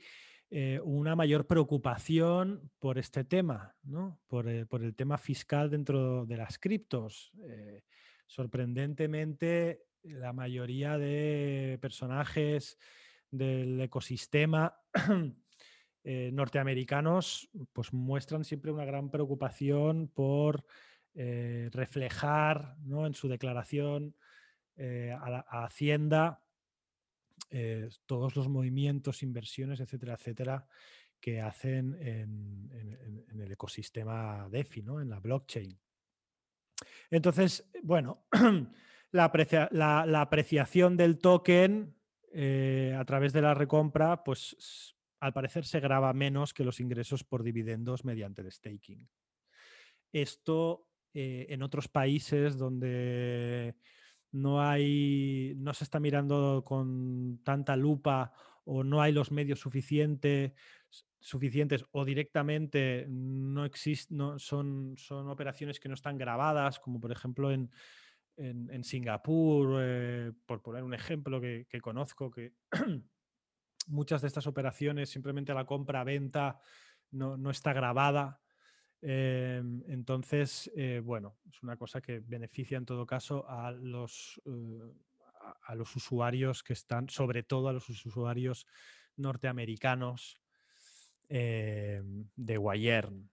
eh, una mayor preocupación por este tema, ¿no? por, el tema fiscal dentro de las criptos. Eh, sorprendentemente, la mayoría de personajes del ecosistema norteamericanos pues muestran siempre una gran preocupación por eh, reflejar ¿no? en su declaración eh, a, Hacienda eh, todos los movimientos, inversiones, etcétera, etcétera, que hacen en, el ecosistema DeFi, ¿no? en la blockchain. Entonces, bueno, *clears throat* la, la, apreciación del token a través de la recompra, pues al parecer se graba menos que los ingresos por dividendos mediante el staking. Esto eh, en otros países donde no hay, no se está mirando con tanta lupa o no hay los medios suficientes o directamente no existen, son, son operaciones que no están grabadas, como por ejemplo en, en, Singapur, eh, por poner un ejemplo que, que conozco, que *clears throat* muchas de estas operaciones simplemente la compra-venta no, no, está grabada Em, entonces, eh, bueno, es una cosa que beneficia en todo caso a los, eh, a, los usuarios que están, sobre todo a los usuarios norteamericanos em, de Wayern.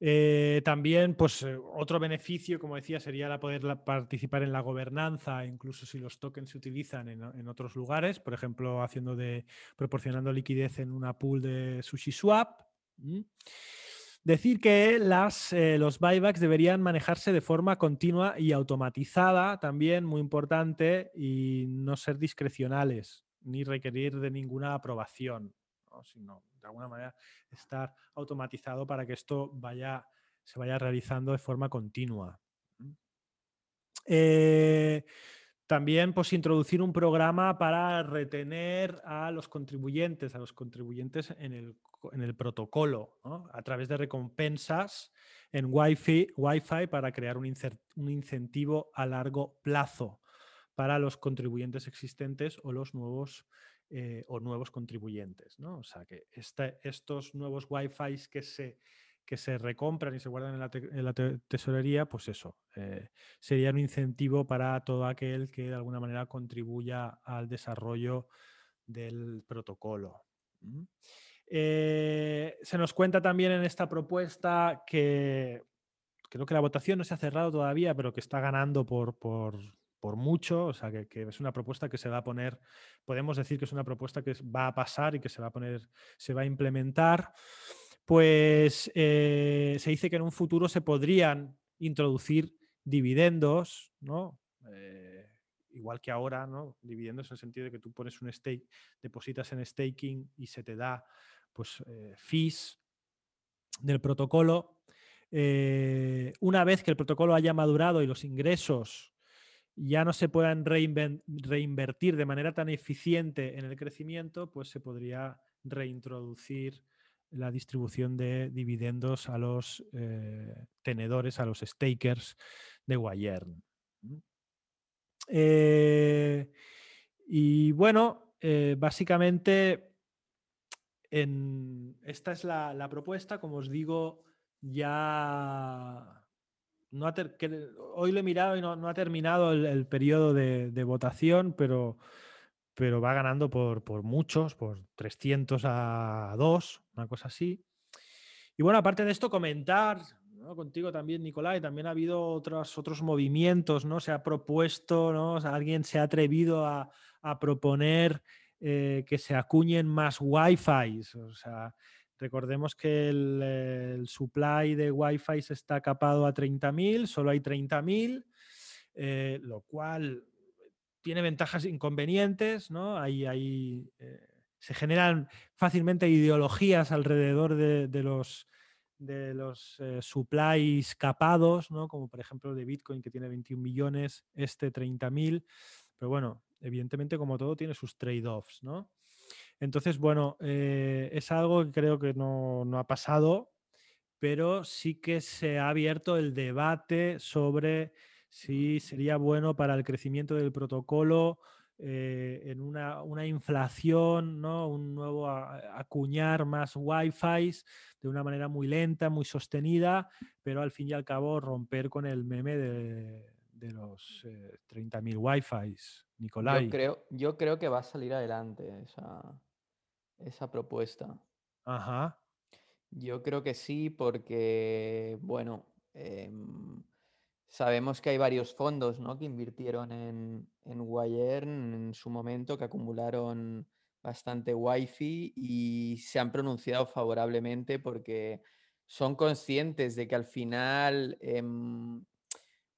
Eh, también, pues, otro beneficio, como decía, sería la poder participar en la gobernanza, incluso si los tokens se utilizan en, otros lugares, por ejemplo, haciendo de, proporcionando liquidez en una pool de SushiSwap. Decir que las, eh, los buybacks deberían manejarse de forma continua y automatizada, también muy importante, y no ser discrecionales, ni requerir de ninguna aprobación, sino de alguna manera estar automatizado para que esto vaya, se vaya realizando de forma continua. Eh, también pues, introducir un programa para retener a los contribuyentes, a los contribuyentes en el, en el protocolo, a través de recompensas en Wi-Fi, para crear un, un, incentivo a largo plazo para los contribuyentes existentes o los nuevos eh, o nuevos contribuyentes. O sea que este, estos nuevos Wi-Fi que se que se recompran y se guardan en la, tesorería, pues eso, eh, sería un incentivo para todo aquel que de alguna manera contribuya al desarrollo del protocolo. Eh, se nos cuenta también en esta propuesta que creo que la votación no se ha cerrado todavía, pero que está ganando por, por, por mucho, o sea, que, es una propuesta que se va a poner, podemos decir que es una propuesta que va a pasar y que se va a poner, se va a implementar, pues eh, se dice que en un futuro se podrían introducir dividendos, ¿no? Eh, igual que ahora, ¿no? Dividendos en el sentido de que tú pones un stake, depositas en staking y se te da, pues, eh, del protocolo. una vez que el protocolo haya madurado y los ingresos ya no se puedan reinvertir de manera tan eficiente en el crecimiento, pues se podría reintroducir la distribución de dividendos a los eh, tenedores, a los stakers de Guayern. Eh, y bueno, eh, básicamente esta es la, propuesta, como os digo, ya no hoy lo he mirado y no, ha terminado el, periodo de, votación, pero, pero va ganando por, por, muchos, por 300 a 2, una cosa así. Y bueno, aparte de esto, comentar contigo también, Nicolai, también ha habido otros, otros movimientos, ¿no? Se ha propuesto, ¿no? alguien se ha atrevido a, proponer eh, que se acuñen más Wi-Fi. O sea, Recordemos que el, supply de Wi-Fi está capado a 30.000, solo hay 30.000, eh, lo cual tiene ventajas e inconvenientes, ¿no? Hay, eh, se generan fácilmente ideologías alrededor de, los, de los eh, supplies capados, ¿no? como por ejemplo de Bitcoin que tiene 21 millones, este 30.000, pero bueno, evidentemente como todo tiene sus trade-offs, ¿no? Entonces, bueno, eh, es algo que creo que no, ha pasado, pero sí que se ha abierto el debate sobre si sería bueno para el crecimiento del protocolo eh, en una, inflación, ¿no? un nuevo acuñar más Wi-Fi de una manera muy lenta, muy sostenida, pero al fin y al cabo romper con el meme de, los 30.000 eh, Wi-Fi. Nicolai. Yo creo, yo creo que va a salir adelante esa, esa propuesta. Ajá. Yo creo que sí, porque, bueno, em, sabemos que hay varios fondos ¿no? que invirtieron en, en en su momento, que acumularon bastante wifi y se han pronunciado favorablemente porque son conscientes de que al final eh,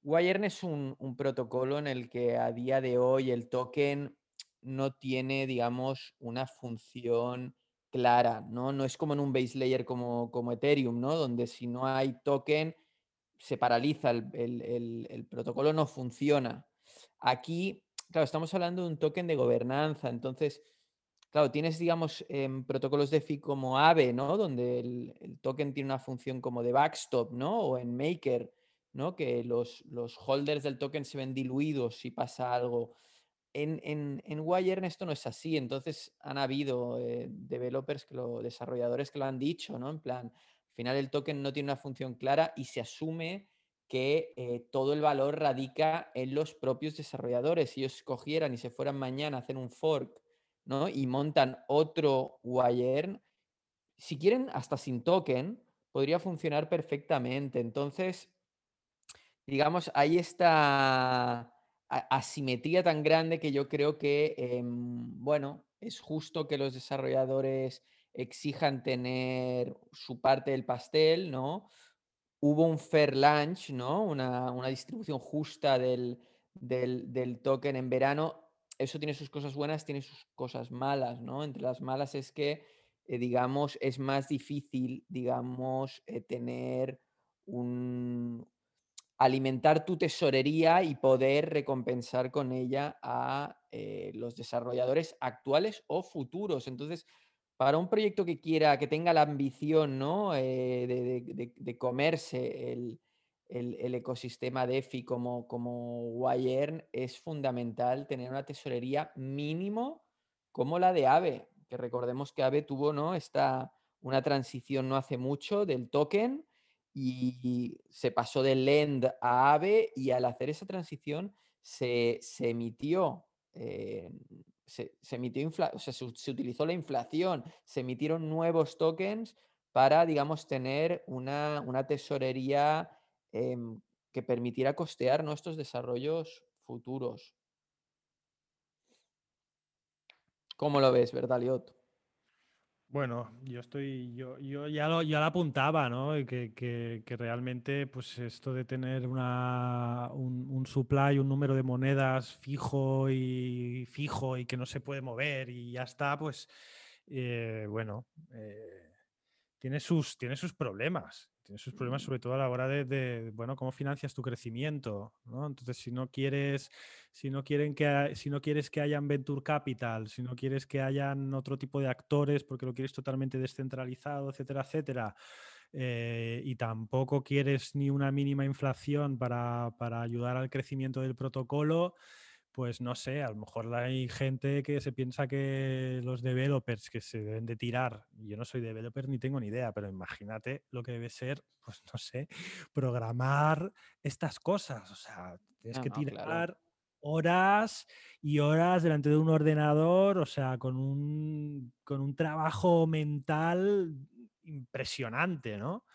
es un, protocolo en el que a día de hoy el token no tiene, digamos, una función clara, ¿no? No es como en un base layer como, como Ethereum, ¿no? Donde si no hay token, se paraliza, el, protocolo no funciona. Aquí, claro, estamos hablando de un token de gobernanza, entonces, claro, tienes, digamos, em, protocolos de DeFi como Aave, ¿no? Donde el, token tiene una función como de backstop, ¿no? O en Maker, ¿no? Que los, los holders del token se ven diluidos si pasa algo. En, en, en esto no es así, entonces han habido eh, developers, que desarrolladores que lo han dicho, ¿no? En plan, al final el token no tiene una función clara y se asume que eh, todo el valor radica en los propios desarrolladores. Si ellos cogieran y se fueran mañana a hacer un fork, ¿no? Y montan otro Wire, si quieren, hasta sin token, podría funcionar perfectamente. Entonces, digamos, ahí está asimetría tan grande que yo creo que, em, bueno, es justo que los desarrolladores exijan tener su parte del pastel, ¿no? Hubo un fair launch, ¿no? Una, distribución justa del, token en verano. Eso tiene sus cosas buenas, tiene sus cosas malas, ¿no? Entre las malas es que, eh, digamos, es más difícil, digamos, eh, tener un, alimentar tu tesorería y poder recompensar con ella a eh, los desarrolladores actuales o futuros. Entonces, para un proyecto que quiera, que tenga la ambición ¿no? Eh, de, comerse el, el, ecosistema DeFi como, como YERN, es fundamental tener una tesorería mínimo como la de AVE, que recordemos que AVE tuvo ¿no? Esta, una transición no hace mucho del token y se pasó de Lend a AVE y al hacer esa transición se, emitió, eh, se, emitió o sea, se, utilizó la inflación, se emitieron nuevos tokens para, digamos, tener una, tesorería em, que permitiera costear nuestros desarrollos futuros. ¿Cómo lo ves, Bertaliot? Bueno, yo estoy, yo, yo ya lo, ya lo apuntaba, ¿no? Que, que, que, realmente, pues esto de tener una, un, un, supply, un número de monedas fijo y fijo y que no se puede mover y ya está, pues eh, bueno, eh, tiene, sus, tiene sus problemas. Tiene sus problemas sobre todo a la hora de, de, bueno, cómo financias tu crecimiento, ¿no? Entonces, si no quieres, si no quieren que, si no quieres que hayan venture capital, si no quieres que hayan otro tipo de actores porque lo quieres totalmente descentralizado, etcétera, etcétera, eh, y tampoco quieres ni una mínima inflación para, para ayudar al crecimiento del protocolo, pues no sé, a lo mejor hay gente que se piensa que los developers que se deben de tirar, yo no soy developer ni tengo ni idea, pero imagínate lo que debe ser, pues no sé, *laughs* programar estas cosas, o sea, tienes No, que no, tirar claro. horas y horas delante de un ordenador, o sea, con un, con un trabajo mental impresionante, ¿no?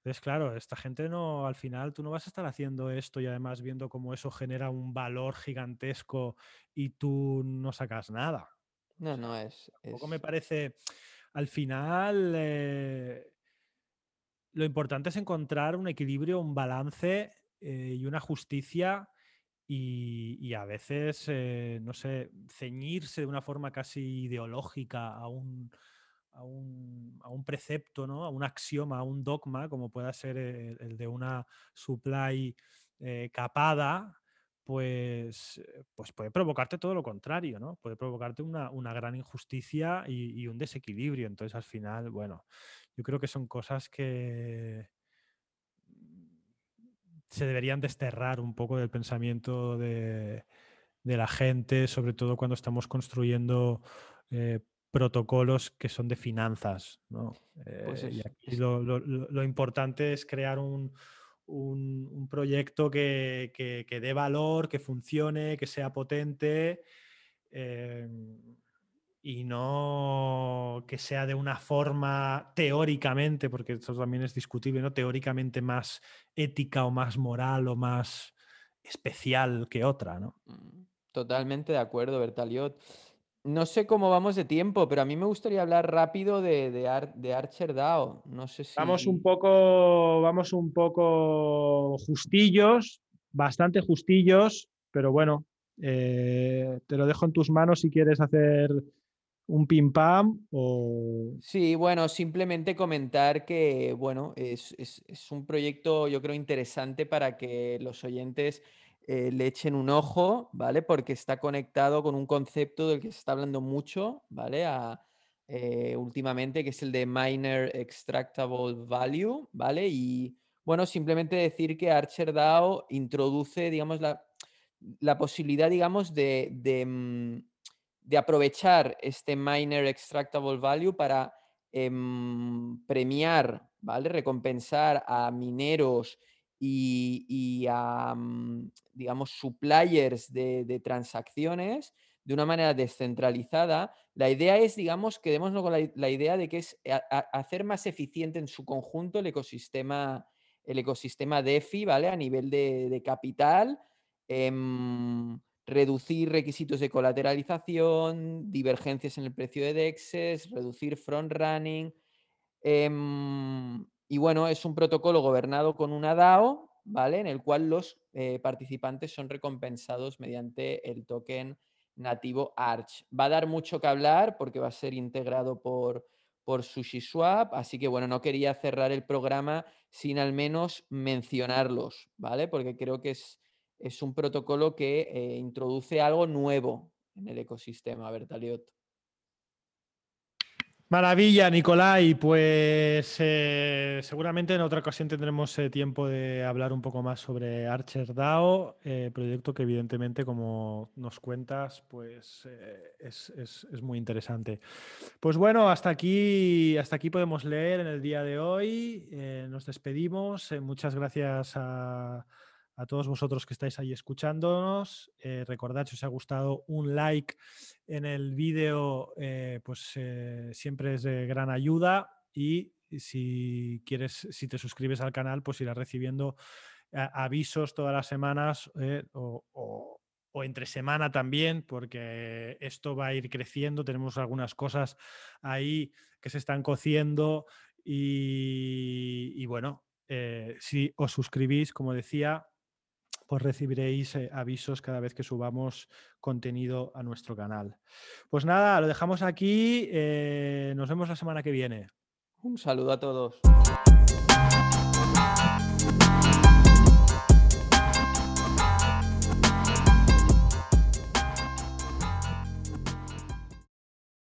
Entonces, claro, esta gente no, al final tú no vas a estar haciendo esto y además viendo cómo eso genera un valor gigantesco y tú no sacas nada. No, no, es, tampoco me parece, al final, eh, lo importante es encontrar un equilibrio, un balance eh, y una justicia y, y a veces, eh, no sé, ceñirse de una forma casi ideológica a un, a un, a un precepto, ¿no? a un axioma, a un dogma, como pueda ser el, de una supply eh, capada, pues, eh, pues puede provocarte todo lo contrario, ¿no? Puede provocarte una, una gran injusticia y, y un desequilibrio. Entonces, al final, bueno, yo creo que son cosas que se deberían desterrar un poco del pensamiento de, de la gente, sobre todo cuando estamos construyendo eh, protocolos que son de finanzas. ¿no? pues Eh, y aquí lo, lo- lo- lo importante es crear un, un- un proyecto que, que- que dé valor, que funcione, que sea potente. eh, y no que sea de una forma teóricamente, porque eso también es discutible, ¿no? Teóricamente más ética o más moral o más especial que otra, ¿no? mm, totalmente de acuerdo, Bertaliot. No sé cómo vamos de tiempo, pero a mí me gustaría hablar rápido de, de, Ar- de Archer DAO. No sé Vamos un si... poco, vamos un poco justillos, bastante justillos, pero bueno, eh, te lo dejo en tus manos si quieres hacer un pim pam o Sí, bueno, simplemente comentar que, bueno, es, es- es un proyecto yo creo interesante para que los oyentes eh, le echen un ojo, ¿vale? Porque está conectado con un concepto del que se está hablando mucho, ¿vale? A- eh, últimamente, que es el de Miner Extractable Value, ¿vale? Y, bueno, simplemente decir que Archer DAO introduce, digamos, la, la posibilidad, digamos, de, de, mm, aprovechar este miner extractable value para em, premiar, ¿vale? Recompensar a mineros y, a, mm, digamos, suppliers de, transacciones de una manera descentralizada. La idea es, digamos, quedémonos con la, idea de que es a- hacer más eficiente en su conjunto el ecosistema, el ecosistema DeFi, ¿vale? A nivel de, capital. em, reducir requisitos de colateralización, divergencias en el precio de DEXs, reducir front running. em, y bueno, es un protocolo gobernado con una DAO, ¿vale? En el cual los eh, participantes son recompensados mediante el token nativo Arch. Va a dar mucho que hablar porque va a ser integrado por, por SushiSwap, así que bueno, no quería cerrar el programa sin al menos mencionarlos, ¿vale? Porque creo que es, es un protocolo que eh, introduce algo nuevo en el ecosistema, Bertaliot. Maravilla, Nicolai. Pues eh, seguramente en otra ocasión tendremos eh, tiempo de hablar un poco más sobre Archer DAO, eh, proyecto que evidentemente, como nos cuentas, pues es, es- muy interesante. Pues bueno, hasta aquí, hasta aquí podemos leer en el día de hoy. Nos despedimos. Muchas gracias a, a todos vosotros que estáis ahí escuchándonos. Eh, recordad, si os ha gustado, un like en el vídeo, eh, pues eh, siempre es de gran ayuda. Y si quieres, si te suscribes al canal, pues irás recibiendo avisos todas las semanas o, o- entre semana también, porque esto va a ir creciendo. Tenemos algunas cosas ahí que se están cociendo y, bueno, si os suscribís, como decía, pues recibiréis eh, avisos cada vez que subamos contenido a nuestro canal. Pues nada, lo dejamos aquí. Eh, nos vemos la semana que viene. Un saludo a todos.